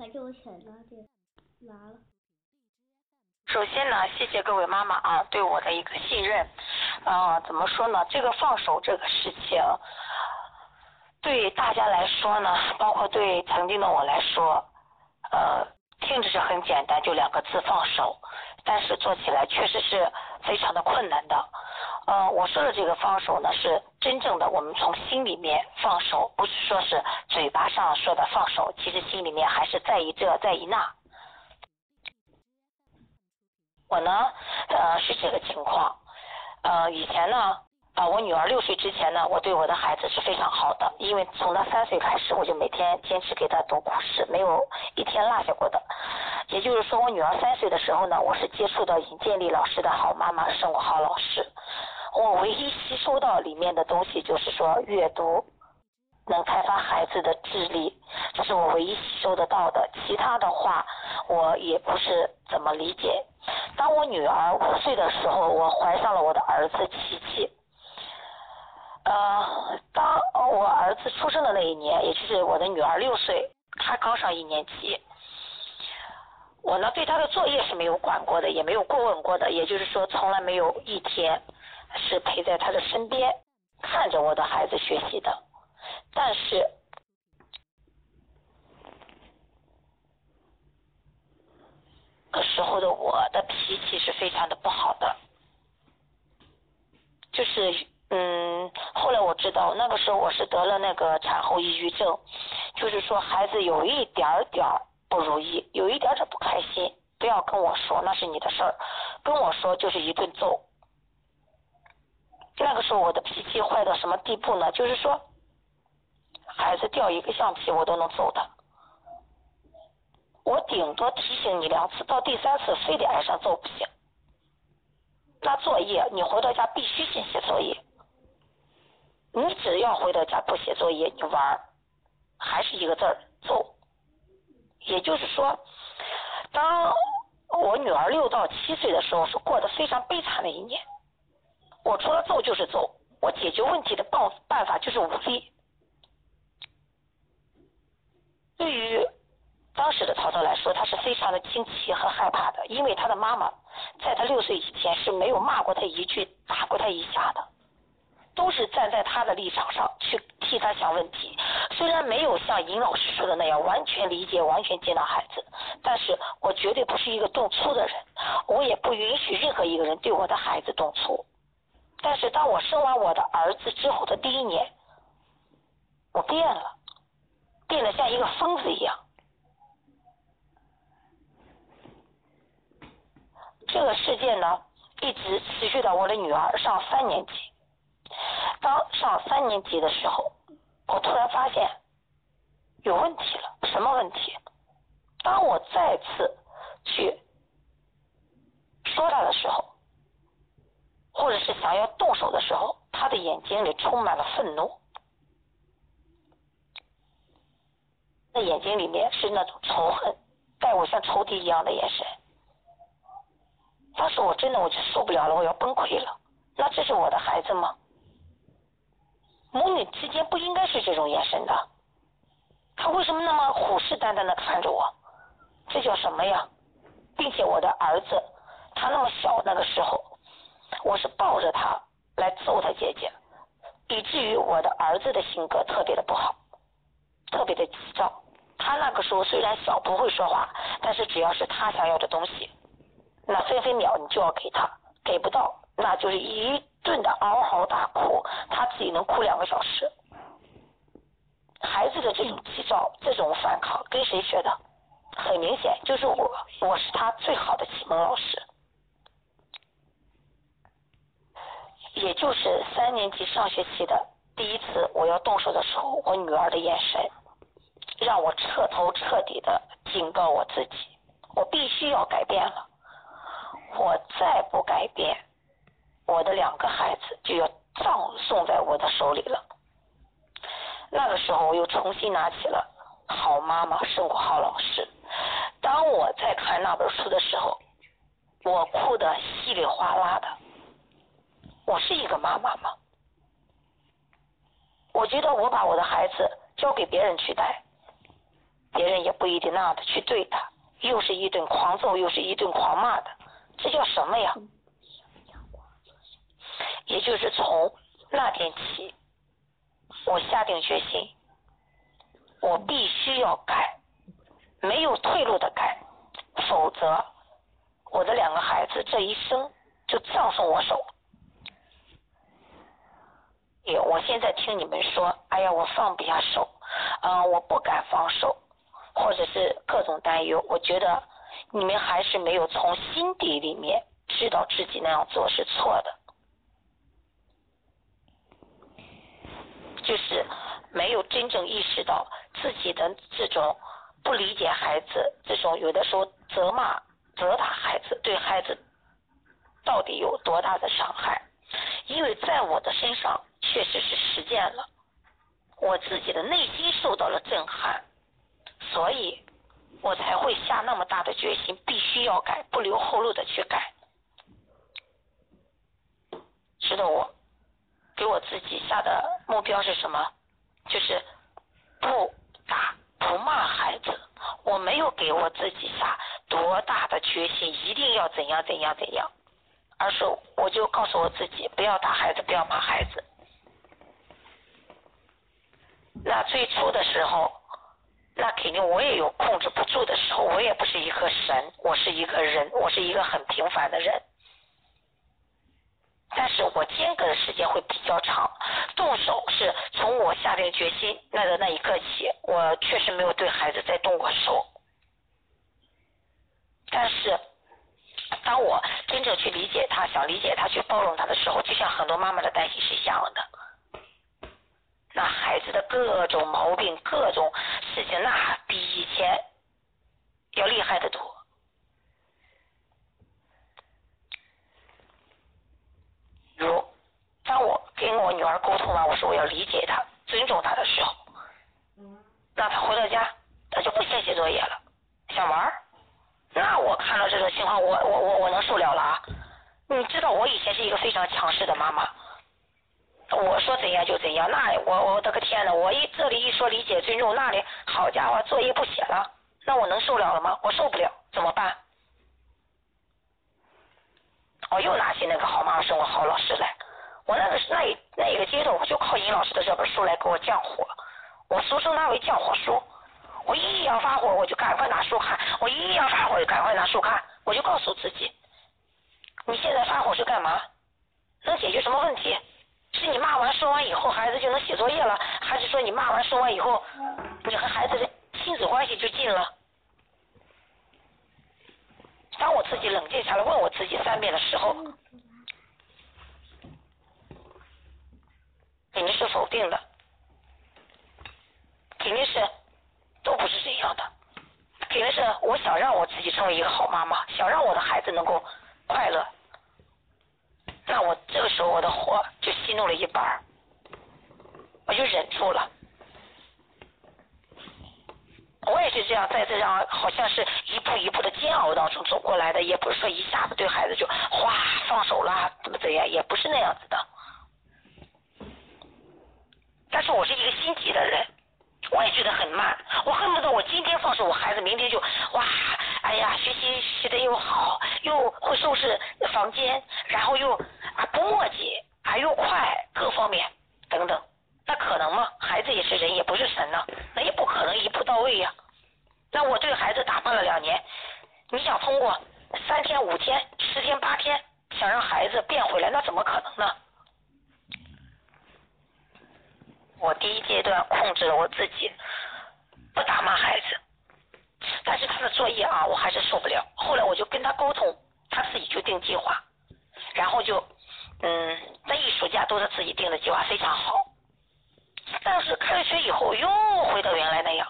再给我钱拿点，拿了。首先呢，谢谢各位妈妈啊对我的一个信任。啊，怎么说呢？这个放手这个事情，对大家来说呢，包括对曾经的我来说，呃，听着是很简单，就两个字放手，但是做起来确实是非常的困难的。呃，我说的这个放手呢，是真正的我们从心里面放手，不是说是嘴巴上说的放手，其实心里面还是在意这在意那。我呢，呃，是这个情况。呃，以前呢，啊，我女儿六岁之前呢，我对我的孩子是非常好的，因为从她三岁开始，我就每天坚持给她读故事，没有一天落下过的。也就是说，我女儿三岁的时候呢，我是接触到尹建莉老师的好妈妈生活好老师，我唯一吸收到里面的东西就是说阅读能开发孩子的智力，这是我唯一吸收得到的，其他的话我也不是怎么理解。当我女儿五岁的时候，我怀上了我的儿子琪琪。呃，当我儿子出生的那一年，也就是我的女儿六岁，她刚上一年级。我呢，对她的作业是没有管过的，也没有过问过的，也就是说，从来没有一天是陪在他的身边看着我的孩子学习的。但是。那时候的我的脾气是非常的不好的，就是嗯，后来我知道那个时候我是得了那个产后抑郁症，就是说孩子有一点点不如意，有一点点不开心，不要跟我说，那是你的事儿，跟我说就是一顿揍。那个时候我的脾气坏到什么地步呢？就是说，孩子掉一个橡皮我都能揍他。我顶多提醒你两次，到第三次非得挨上揍不行。那作业你回到家必须先写作业。你只要回到家不写作业，你玩还是一个字儿揍。也就是说，当我女儿六到七岁的时候，是过得非常悲惨的一年。我除了揍就是揍，我解决问题的办办法就是武力。对于。当时的曹操来说，他是非常的惊奇和害怕的，因为他的妈妈在他六岁以前是没有骂过他一句、打过他一下的，都是站在他的立场上去替他想问题。虽然没有像尹老师说的那样完全理解、完全接纳孩子，但是我绝对不是一个动粗的人，我也不允许任何一个人对我的孩子动粗。但是当我生完我的儿子之后的第一年，我变了，变得像一个疯子一样。这个事件呢，一直持续到我的女儿上三年级。当上三年级的时候，我突然发现有问题了。什么问题？当我再次去说他的时候，或者是想要动手的时候，他的眼睛里充满了愤怒，那眼睛里面是那种仇恨，带我像仇敌一样的眼神。当时我真的我就受不了了，我要崩溃了。那这是我的孩子吗？母女之间不应该是这种眼神的。他为什么那么虎视眈眈的看着我？这叫什么呀？并且我的儿子他那么小那个时候，我是抱着他来揍他姐姐，以至于我的儿子的性格特别的不好，特别的急躁。他那个时候虽然小不会说话，但是只要是他想要的东西。那分分秒你就要给他，给不到，那就是一顿的嗷嗷大哭，他自己能哭两个小时。孩子的这种急躁、这种反抗，跟谁学的？很明显就是我，我是他最好的启蒙老师。也就是三年级上学期的第一次，我要动手的时候，我女儿的眼神，让我彻头彻底的警告我自己，我必须要改变了。我再不改变，我的两个孩子就要葬送在我的手里了。那个时候，我又重新拿起了《好妈妈胜过好老师》。当我在看那本书的时候，我哭得稀里哗啦的。我是一个妈妈吗？我觉得我把我的孩子交给别人去带，别人也不一定那样的去对他，又是一顿狂揍，又是一顿狂骂的，这叫什么呀？也就是从那天起，我下定决心，我必须要改，没有退路的改，否则我的两个孩子这一生就葬送我手。也，我现在听你们说，哎呀，我放不下手，嗯，我不敢放手，或者是各种担忧，我觉得你们还是没有从心底里面知道自己那样做是错的，就是没有真正意识到自己的这种不理解孩子，这种有的时候责骂、责打孩子，对孩子到底有多大的伤害？因为在我的身上。确实是实践了，我自己的内心受到了震撼，所以我才会下那么大的决心，必须要改，不留后路的去改。知道我给我自己下的目标是什么？就是不打不骂孩子。我没有给我自己下多大的决心，一定要怎样怎样怎样，而是我就告诉我自己，不要打孩子，不要骂孩子。那最初的时候，那肯定我也有控制不住的时候，我也不是一个神，我是一个人，我是一个很平凡的人。但是我间隔的时间会比较长，动手是从我下定决心那个那一刻起，我确实没有对孩子再动过手。但是，当我真正去理解他，想理解他，去包容他的时候，就像很多妈妈的担心是一样的。子的各种毛病、各种事情，那比以前要厉害的多。如当我跟我女儿沟通完，我说我要理解她、尊重她的时候，那她回到家，她就不先写作业了，想玩那我看到这种情况，我我我我能受了了啊！你知道我以前是一个非常强势的妈妈。我说怎样就怎样，那我我的个天呐，我一这里一说理解尊重，那里好家伙作业不写了，那我能受了了吗？我受不了，怎么办？我又拿起那个好妈妈生活好老师来，我那个那一那一个阶段，我就靠尹老师的这本书来给我降火，我俗称它为降火书。我一要发火，我就赶快拿书看；我一要发火，就赶快拿书看。我就告诉自己，你现在发火是干嘛？能解决什么问题？是你骂完说完以后，孩子就能写作业了，还是说你骂完说完以后，你和孩子的亲子关系就近了？当我自己冷静下来，问我自己三遍的时候，肯定是否定的，肯定是都不是这样的，肯定是我想让我自己成为一个好妈妈，想让我的孩子能够快乐。这个时候我的火就熄怒了一半，我就忍住了。我也是这样，在这样好像是一步一步的煎熬当中走过来的，也不是说一下子对孩子就哗放手了，怎么怎样，也不是那样子的。但是我是一个心急的人。我也觉得很慢，我恨不得我今天放手，我孩子明天就哇，哎呀，学习学的又好，又会收拾房间，然后又啊不墨迹，还又快，各方面等等，那可能吗？孩子也是人，也不是神呢，那也不可能一步到位呀。那我对孩子打扮了两年，你想通过三天、五天、十天、八天，想让孩子变回来，那怎么可能呢？我第一阶段控制了我自己，不打骂孩子，但是他的作业啊，我还是受不了。后来我就跟他沟通，他自己就定计划，然后就嗯，那一暑假都是自己定的计划，非常好。但是开学以后又回到原来那样，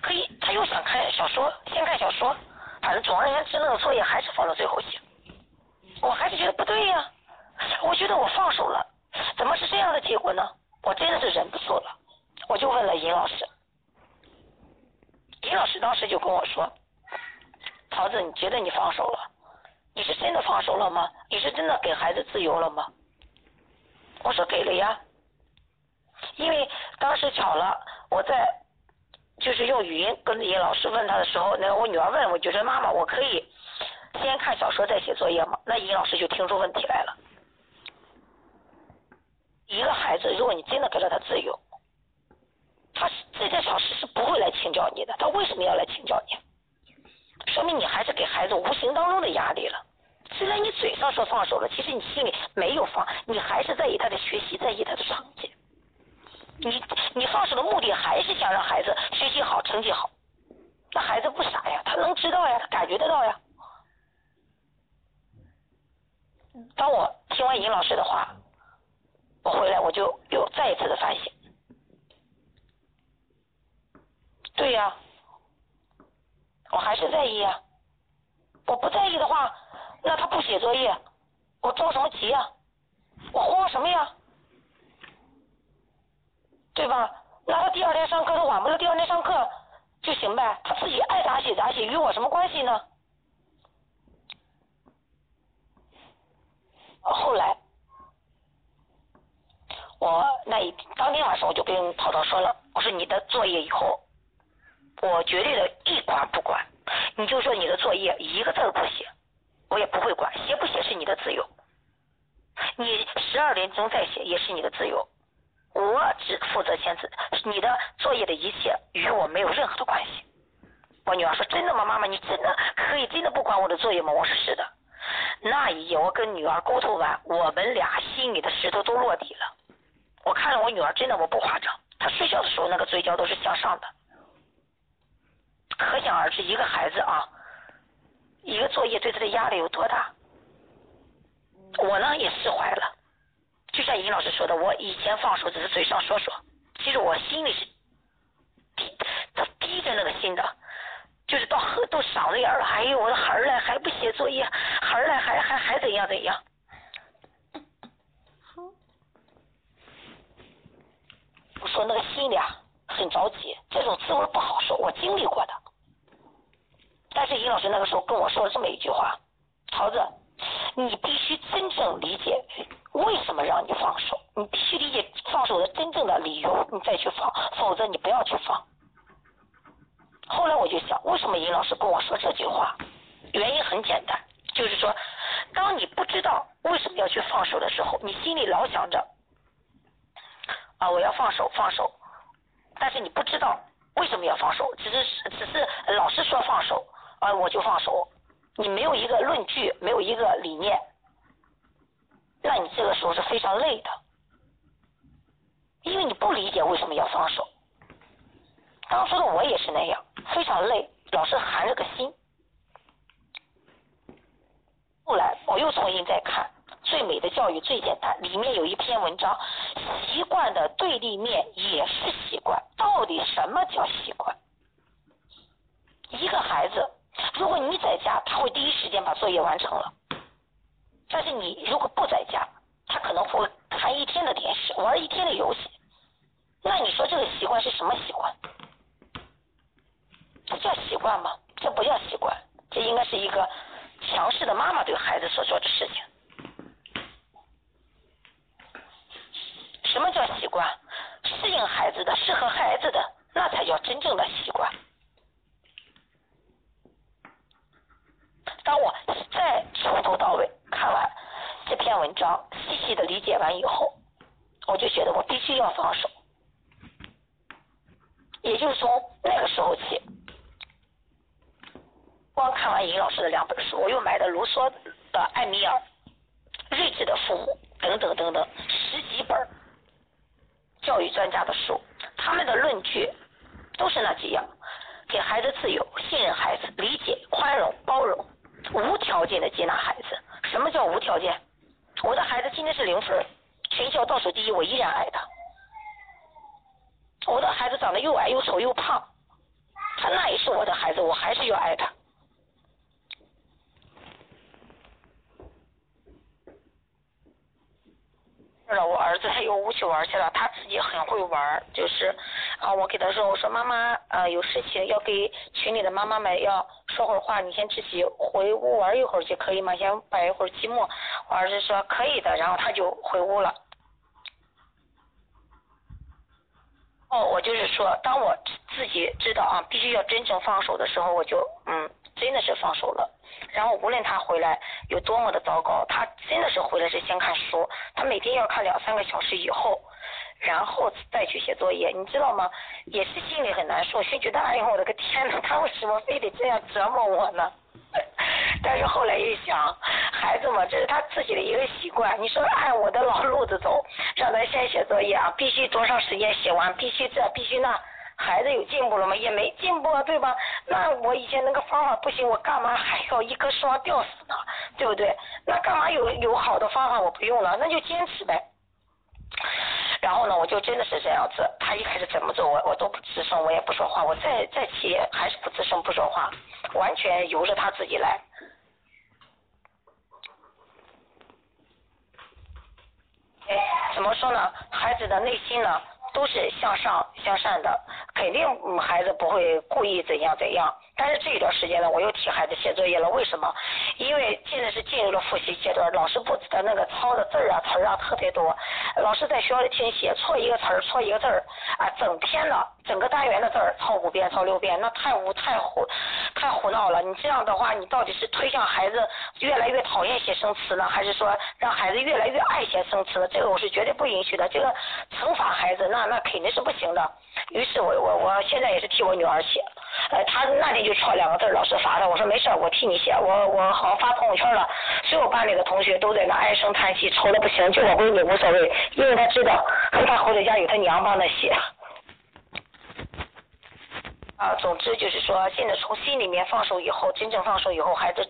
可以他又想看小说，先看小说，反正总而言之，那个作业还是放到最后写。我还是觉得不对呀，我觉得我放手了，怎么是这样的结果呢？我真的是忍不住了，我就问了尹老师，尹老师当时就跟我说：“桃子，你觉得你放手了？你是真的放手了吗？你是真的给孩子自由了吗？”我说：“给了呀，因为当时巧了，我在就是用语音跟尹老师问他的时候，那我女儿问我，就说妈妈，我可以先看小说再写作业吗？那尹老师就听出问题来了。一个孩子，如果你真的给了他自由，他这件小事是不会来请教你的。他为什么要来请教你？说明你还是给孩子无形当中的压力了。虽然你嘴上说放手了，其实你心里没有放，你还是在意他的学习，在意他的成绩。你你放手的目的还是想让孩子学习好，成绩好。那孩子不傻呀，他能知道呀，他感觉得到呀。当我听完尹老师的话，我回来我就又再一次的反省。对呀，我还是在意呀。我不在意的话。那他不写作业，我着什么急呀？我慌什么呀？对吧？那他第二天上课都晚不了，第二天上课就行呗，他自己爱咋写咋写，与我什么关系呢？后来，我那一当天晚上我就跟涛涛说了，我说你的作业以后，我绝对的一管不管，你就说你的作业一个字不写。我也不会管，写不写是你的自由。你十二点钟再写也是你的自由，我只负责签字，你的作业的一切与我没有任何的关系。我女儿说：“真的吗，妈妈？你真的可以真的不管我的作业吗？”我说：“是的。”那一夜，我跟女儿沟通完，我们俩心里的石头都落地了。我看着我女儿，真的我不夸张，她睡觉的时候那个嘴角都是向上的，可想而知，一个孩子啊。一个作业对他的压力有多大？我呢也释怀了。就像尹老师说的，我以前放手只是嘴上说说，其实我心里是低，他低着那个心的，就是到喝到嗓子眼了。哎呦，我的孩儿嘞还不写作业，孩儿嘞还还还怎样怎样？我说那个心里啊很着急，这种滋味不好受，我经历过的。但是尹老师那个时候跟我说了这么一句话：“桃子，你必须真正理解为什么让你放手，你必须理解放手的真正的理由，你再去放，否则你不要去放。”后来我就想，为什么尹老师跟我说这句话？原因很简单，就是说，当你不知道为什么要去放手的时候，你心里老想着啊，我要放手，放手，但是你不知道为什么要放手，只是只是老是说放手。啊，我就放手，你没有一个论据，没有一个理念，那你这个时候是非常累的，因为你不理解为什么要放手。当初的我也是那样，非常累，老是含着个心。后来我又重新再看《最美的教育最简单》，里面有一篇文章，习惯的对立面也是习惯，到底什么叫习惯？一个孩子。如果你在家，他会第一时间把作业完成了。但是你如果不在家，他可能会看一天的电视，玩一天的游戏。那你说这个习惯是什么习惯？这叫习惯吗？这不叫习惯，这应该是一个强势的妈妈对孩子所做的事情。什么叫习惯？适应孩子的，适合孩子的，那才叫真正的习惯。当我再从头到尾看完这篇文章，细细的理解完以后，我就觉得我必须要放手。也就是从那个时候起，光看完尹老师的两本书，我又买的卢梭的《艾米尔》、《睿智的父母》等等等等十几本教育专家的书，他们的论据都是那几样：给孩子自由、信任孩子、理解、宽容、包容。无条件的接纳孩子，什么叫无条件？我的孩子今天是零分，全校倒数第一，我依然爱他。我的孩子长得又矮又丑又胖，他那也是我的孩子，我还是要爱他。了，我儿子他又出去玩去了，他自己很会玩，就是啊，我给他说，我说妈妈呃有事情要给群里的妈妈们要说会话，你先自己回屋玩一会儿就可以吗？先摆一会儿积木。我儿子说可以的，然后他就回屋了。哦，我就是说，当我自己知道啊，必须要真正放手的时候，我就嗯，真的是放手了。然后无论他回来有多么的糟糕，他真的是回来是先看书，他每天要看两三个小时以后，然后再去写作业，你知道吗？也是心里很难受，心觉得哎呦我的个天呐，他为什么非得这样折磨我呢？但是后来一想，孩子嘛，这是他自己的一个习惯。你说按我的老路子走，让他先写作业啊，必须多长时间写完，必须这，必须那。孩子有进步了吗？也没进步啊，对吧？那我以前那个方法不行，我干嘛还要一棵树上吊死呢？对不对？那干嘛有有好的方法我不用了？那就坚持呗。然后呢，我就真的是这样子。他一开始怎么做，我我都不吱声，我也不说话。我再再气，还是不吱声不说话，完全由着他自己来。哎，怎么说呢？孩子的内心呢？都是向上向善的，肯定孩子不会故意怎样怎样。但是这一段时间呢，我又替孩子写作业了。为什么？因为现在是进入了复习阶段，老师布置的那个抄的字儿啊、词儿啊特别多。老师在学校里听写错一个词儿、错一个字儿啊，整篇的整个单元的字儿抄五遍、抄六遍，那太无太胡太胡闹了。你这样的话，你到底是推向孩子越来越讨厌写生词呢，还是说让孩子越来越爱写生词呢？这个我是绝对不允许的。这个惩罚孩子，那那肯定是不行的。于是我我我现在也是替我女儿写，呃，他那天就错两个字，老师罚他。我说没事，我替你写，我我好像发朋友圈了，所有班里的同学都在那唉声叹气，愁的不行，就我闺女无所谓，因为她知道，她回到家有她娘帮她写。啊，总之就是说，现在从心里面放手以后，真正放手以后，孩子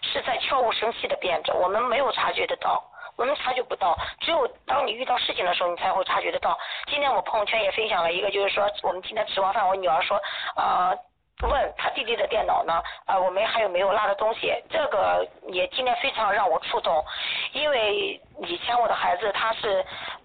是在悄无声息的变着，我们没有察觉得到。我们察觉不到，只有当你遇到事情的时候，你才会察觉得到。今天我朋友圈也分享了一个，就是说我们今天吃完饭，我女儿说，呃，问她弟弟的电脑呢，呃，我们还有没有落的东西？这个也今天非常让我触动，因为以前我的孩子他是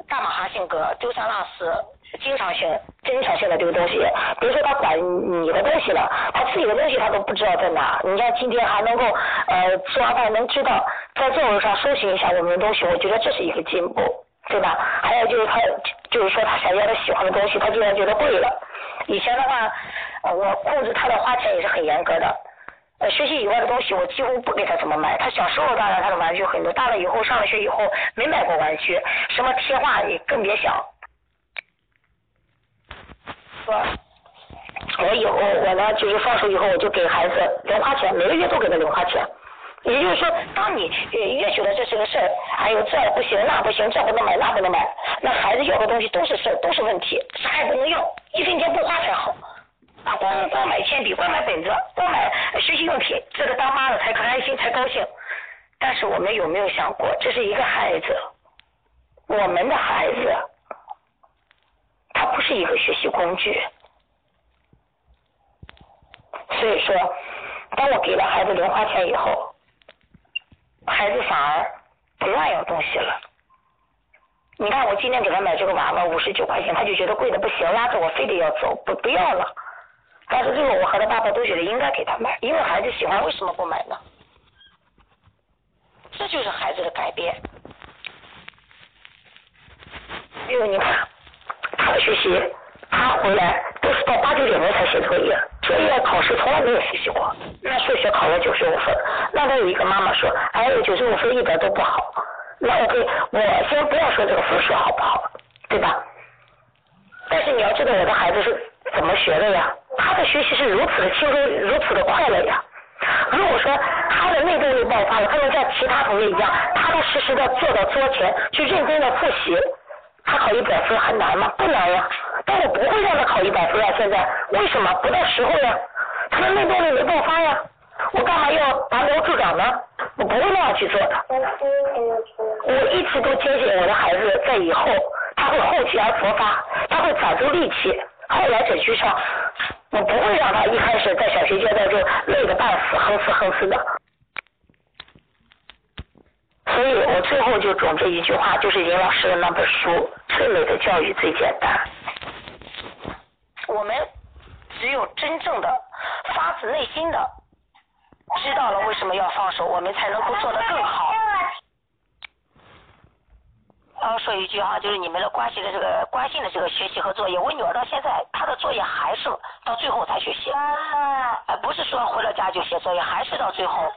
大马哈性格，丢三落四。经常性、经常性的丢东西，比如说他管你的东西了，他自己的东西他都不知道在哪。你像今天还能够呃吃完饭能知道在座位上搜寻一下我们的东西，我觉得这是一个进步，对吧？还有就是他就是说他想要他喜欢的东西，他竟然觉得贵了。以前的话，我控制他的花钱也是很严格的。学习以外的东西我几乎不给他怎么买。他小时候当然他的玩具很多，大了以后上了学以后没买过玩具，什么贴画也更别想。说，我以后我呢就是放手以后，我就给孩子零花钱，每个月都给他零花钱。也就是说，当你越觉得这是个事儿，哎呦这不行那不行，这不能买那不能买，那孩子要的东西都是事儿，都是问题，啥也不能要，一分钱不花才好。啊，光光买铅笔，光买本子，光买学习用品，这个当妈的才开心才高兴。但是我们有没有想过，这是一个孩子，我们的孩子。他不是一个学习工具，所以说，当我给了孩子零花钱以后，孩子反而不乱要东西了。你看，我今天给他买这个娃娃五十九块钱，他就觉得贵的不行，拉着我非得要走，不不要了。但是最后我和他爸爸都觉得应该给他买，因为孩子喜欢，为什么不买呢？这就是孩子的改变。因为你看。他的学习，他回来都是到八九点钟才写作业，作业考试从来没有复习过。那数学考了九十五分，那他有一个妈妈说，哎，九十五分一点都不好。那我可以，我先不要说这个分数好不好，对吧？但是你要知道我的孩子是怎么学的呀？他的学习是如此的轻松，如此的快乐呀。如果说他的内动力爆发了，他能像其他同学一样，踏踏实实的坐到桌前去认真的复习。他考一百分很难吗？不难呀，但我不会让他考一百分啊！现在为什么不到时候呀？他的内动力没爆发呀，我干嘛要拔苗助长呢？我不会那样去做的。我一直都坚信我的孩子在以后他会后起而勃发，他会攒足力气，后来者居上。我不会让他一开始在小学阶段就累得半死，哼哧哼哧的。所以我最后就总结一句话，就是林老师的那本书《最美的教育最简单》。我们只有真正的发自内心的知道了为什么要放手，我们才能够做得更好。呃，说一句哈，就是你们的关系的这个关心的这个学习和作业，我女儿到现在她的作业还是到最后才去写，呃，不是说回了家就写作业，还是到最后。